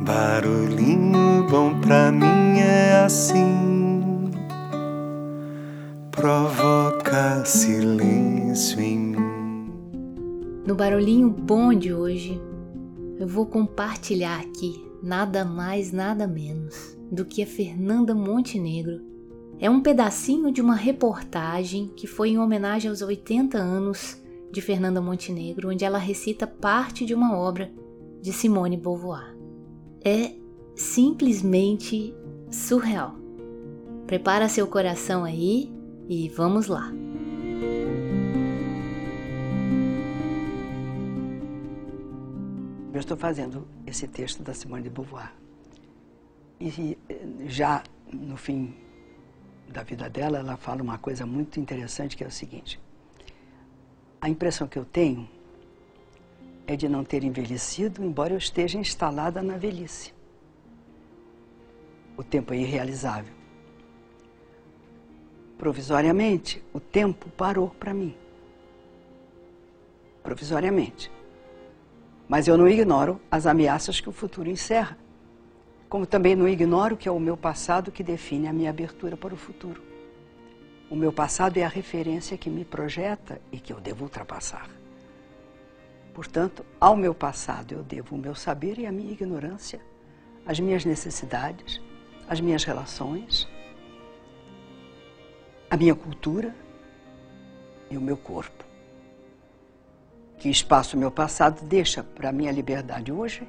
Barulhinho bom pra mim é assim, provoca silêncio em mim. No barulhinho bom de hoje, eu vou compartilhar aqui nada mais, nada menos do que a Fernanda Montenegro. É um pedacinho de uma reportagem que foi em homenagem aos 80 anos de Fernanda Montenegro, onde ela recita parte de uma obra de Simone Beauvoir. É simplesmente surreal. Prepara seu coração aí e vamos lá. Eu estou fazendo esse texto da Simone de Beauvoir. E já no fim da vida dela, ela fala uma coisa muito interessante que é o seguinte: a impressão que eu tenho é de não ter envelhecido, embora eu esteja instalada na velhice. O tempo é irrealizável. Provisoriamente, o tempo parou para mim. Provisoriamente. Mas eu não ignoro as ameaças que o futuro encerra. Como também não ignoro que é o meu passado que define a minha abertura para o futuro. O meu passado é a referência que me projeta e que eu devo ultrapassar. Portanto, ao meu passado eu devo o meu saber e a minha ignorância, as minhas necessidades, as minhas relações, a minha cultura e o meu corpo. Que espaço o meu passado deixa para a minha liberdade hoje?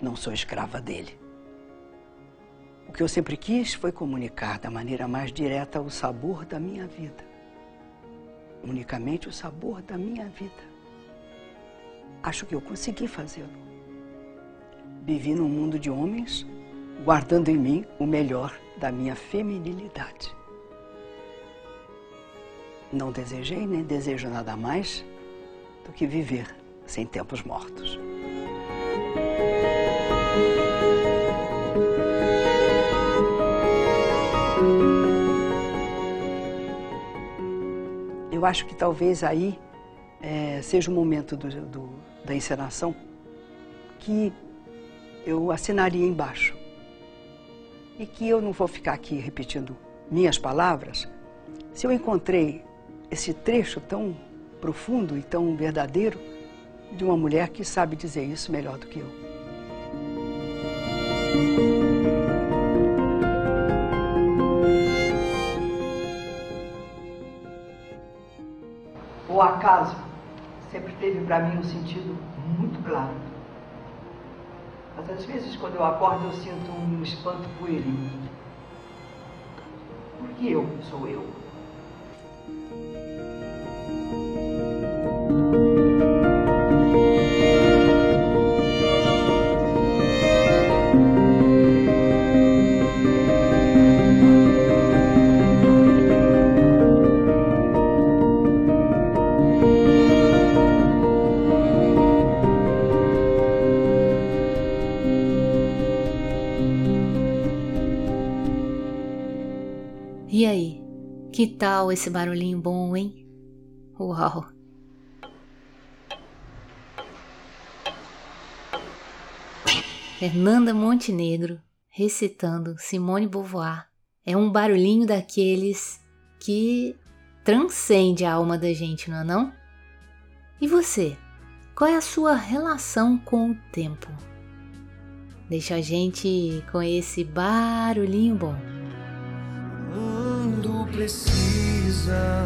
Não sou escrava dele. O que eu sempre quis foi comunicar da maneira mais direta o sabor da minha vida. Unicamente o sabor da minha vida. Acho que eu consegui fazê-lo. Vivi num mundo de homens, guardando em mim o melhor da minha feminilidade. Não desejei nem desejo nada mais do que viver sem tempos mortos. Eu acho que talvez aí é, seja o momento do, do, da encenação que eu assinaria embaixo. E que eu não vou ficar aqui repetindo minhas palavras. Se eu encontrei esse trecho tão profundo e tão verdadeiro de uma mulher que sabe dizer isso melhor do que eu. O acaso sempre teve para mim um sentido muito claro. Mas às vezes, quando eu acordo, eu sinto um espanto pueril. Porque eu sou eu. E aí, que tal esse barulhinho bom, hein? Uau! Fernanda Montenegro recitando Simone Beauvoir é um barulhinho daqueles que transcende a alma da gente, não é não? E você? Qual é a sua relação com o tempo? Deixa a gente com esse barulhinho bom. Mundo precisa